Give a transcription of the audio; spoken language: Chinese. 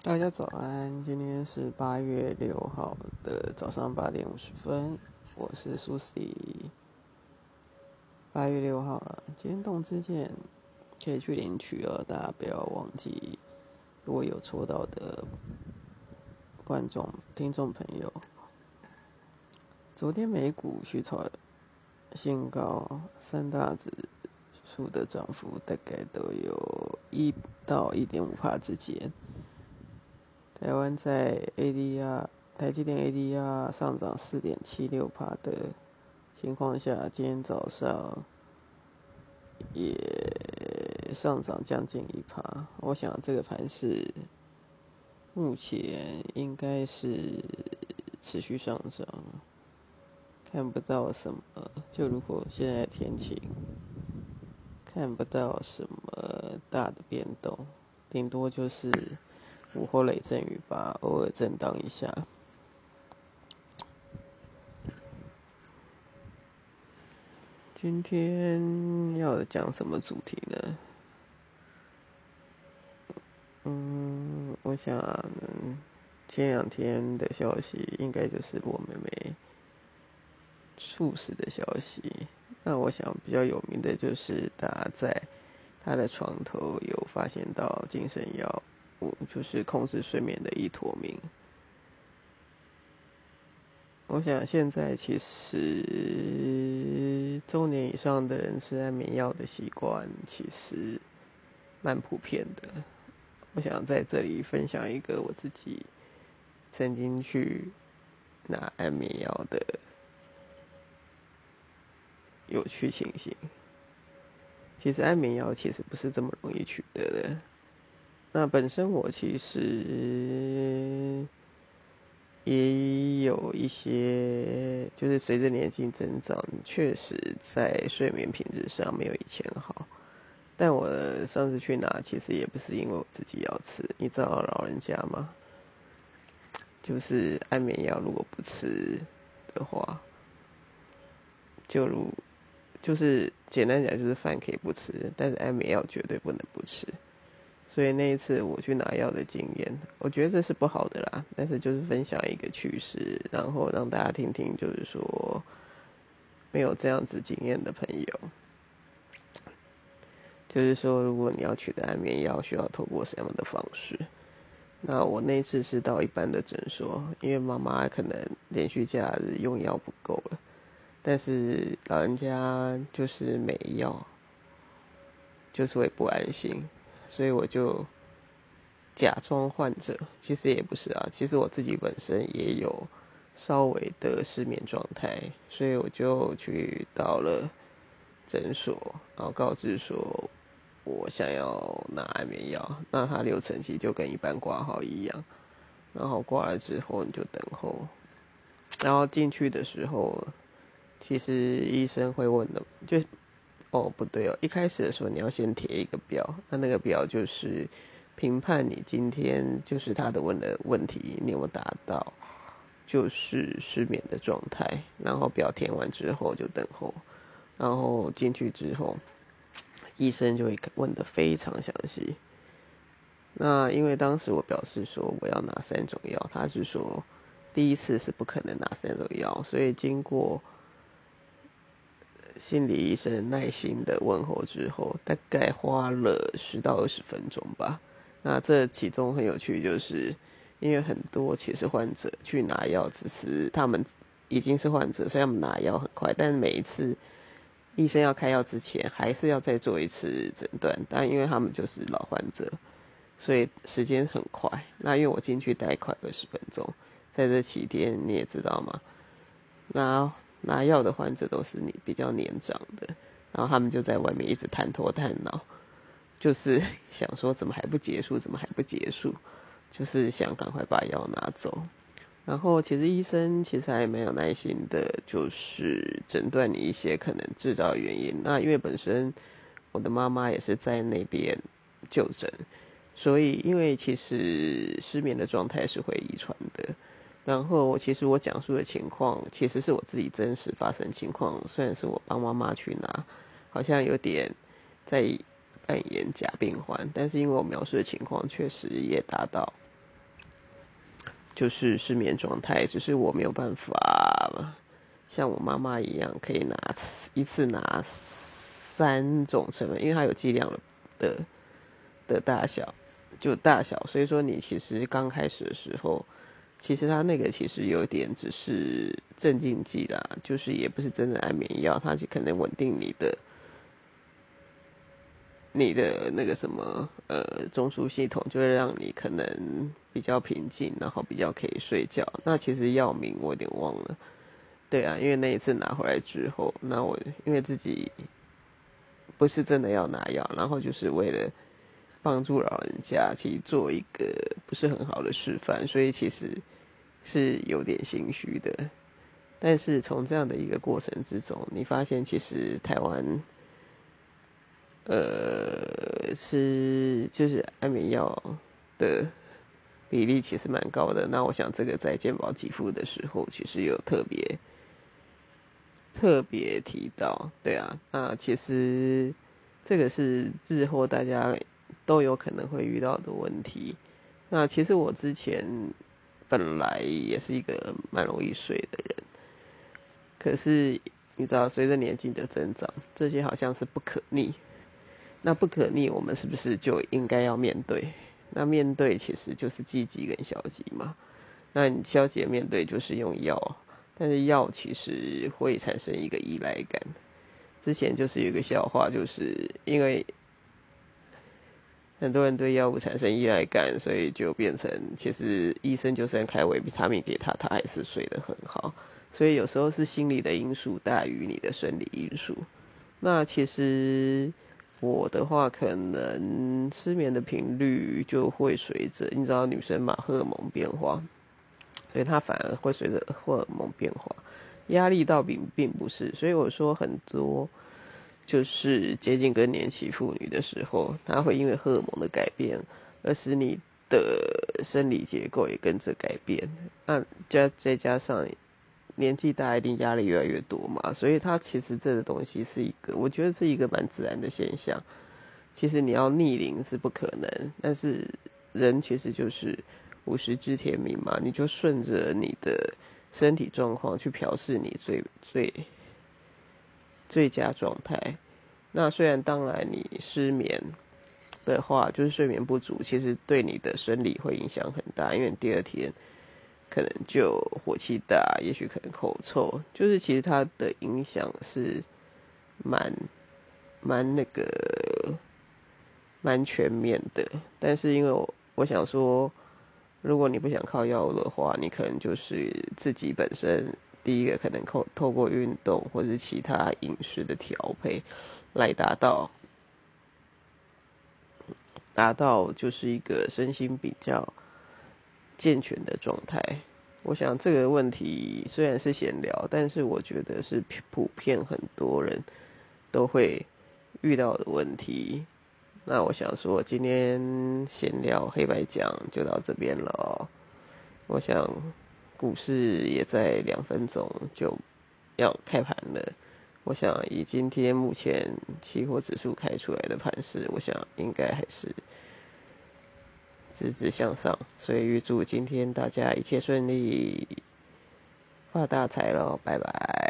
大家早安，今天是八月六号的早上八点五十分，我是苏西。八月六号了，今天动之前可以去领取哦，大家不要忘记。如果有抽到的观众、听众朋友，昨天美股去炒新高，三大指数的涨幅大概都有一到一点五帕之间。台湾在 ADR 台积电 ADR 上涨四点七六帕的情况下，今天早上也上涨将近一帕。我想这个盘是目前应该是持续上涨，看不到什么。就如果现在天晴，看不到什么大的变动，顶多就是。午后雷阵雨吧，偶尔震荡一下。今天要讲什么主题呢？嗯，我想前两天的消息应该就是我妹妹猝死的消息。那我想比较有名的就是她在她的床头有发现到精神药。我就是控制睡眠的依托明。我想现在其实中年以上的人吃安眠药的习惯其实蛮普遍的。我想在这里分享一个我自己曾经去拿安眠药的有趣情形。其实安眠药其实不是这么容易取得的。那本身我其实也有一些，就是随着年纪增长，确实在睡眠品质上没有以前好。但我上次去拿，其实也不是因为我自己要吃，你知道老人家吗？就是安眠药如果不吃的话，就如就是简单讲，就是饭可以不吃，但是安眠药绝对不能不吃。所以那一次我去拿药的经验，我觉得这是不好的啦。但是就是分享一个趣事，然后让大家听听，就是说没有这样子经验的朋友，就是说如果你要取得安眠药，需要透过什么样的方式？那我那次是到一般的诊所，因为妈妈可能连续假日用药不够了，但是老人家就是没药，就是会不安心。所以我就假装患者，其实也不是啊。其实我自己本身也有稍微的失眠状态，所以我就去到了诊所，然后告知说我想要拿安眠药。那他流程其实就跟一般挂号一样，然后挂了之后你就等候，然后进去的时候，其实医生会问的就。哦，不对哦，一开始的时候你要先填一个表，那那个表就是评判你今天就是他的问的问题，你有没有达到就是失眠的状态。然后表填完之后就等候，然后进去之后，医生就会问的非常详细。那因为当时我表示说我要拿三种药，他是说第一次是不可能拿三种药，所以经过。心理医生耐心的问候之后，大概花了十到二十分钟吧。那这其中很有趣，就是因为很多其实患者去拿药，只是他们已经是患者，所以他们拿药很快。但是每一次医生要开药之前，还是要再做一次诊断。但因为他们就是老患者，所以时间很快。那因为我进去待快二十分钟，在这期间你也知道吗？那。拿药的患者都是你比较年长的，然后他们就在外面一直探头探脑，就是 想说怎么还不结束，怎么还不结束，就是想赶快把药拿走。然后其实医生其实还蛮有耐心的，就是诊断你一些可能制造原因。那因为本身我的妈妈也是在那边就诊，所以因为其实失眠的状态是会遗传的。然后，其实我讲述的情况，其实是我自己真实发生情况。虽然是我帮妈妈去拿，好像有点在扮演假病患，但是因为我描述的情况确实也达到就是失眠状态，只是我没有办法像我妈妈一样，可以拿一次拿三种成分，因为它有剂量的的大小，就大小，所以说你其实刚开始的时候，其实他那个其实有点只是镇静剂啦，就是也不是真的安眠药，它就可能稳定你的。你的那个什么呃中枢系统就会让你可能比较平静，然后比较可以睡觉。那其实药名我有点忘了，对啊，因为那一次拿回来之后，那我因为自己不是真的要拿药，然后就是为了帮助老人家去做一个不是很好的示范，所以其实是有点心虚的。但是从这样的一个过程之中，你发现其实台湾。呃，吃就是安眠药的比例其实蛮高的。那我想这个在健保给付的时候，其实有特别特别提到。对啊，那其实这个是日后大家都有可能会遇到的问题。那其实我之前本来也是一个蛮容易睡的人，可是你知道，随着年纪的增长，这些好像是不可逆。那不可逆，我们是不是就应该要面对？那面对其实就是积极跟消极嘛。那你消极面对就是用药，但是药其实会产生一个依赖感。之前就是有一个笑话，就是因为很多人对药物产生依赖感，所以就变成其实医生就算开维他命给他，他还是睡得很好。所以有时候是心理的因素大于你的生理因素。那其实。我的话，可能失眠的频率就会随着你知道女生嘛，荷尔蒙变化，所以她反而会随着荷尔蒙变化。压力倒并并不是，所以我说很多就是接近更年期妇女的时候，她会因为荷尔蒙的改变，而使你的生理结构也跟着改变。那加再加上。年纪大一定压力越来越多嘛，所以它其实这个东西是一个，我觉得是一个蛮自然的现象。其实你要逆龄是不可能，但是人其实就是五十知天命嘛，你就顺着你的身体状况去调试你最最最佳状态。那虽然当然你失眠的话，就是睡眠不足，其实对你的生理会影响很大，因为第二天。可能就火气大，也许可能口臭，就是其实它的影响是蛮蛮那个蛮全面的。但是因为我我想说，如果你不想靠药物的话，你可能就是自己本身第一个可能透透过运动或者其他饮食的调配来达到达到就是一个身心比较。健全的状态，我想这个问题虽然是闲聊，但是我觉得是普遍很多人都会遇到的问题。那我想说，今天闲聊黑白讲就到这边了。我想股市也在两分钟就要开盘了。我想以今天目前期货指数开出来的盘势，我想应该还是。直直向上，所以预祝今天大家一切顺利，发大财喽！拜拜。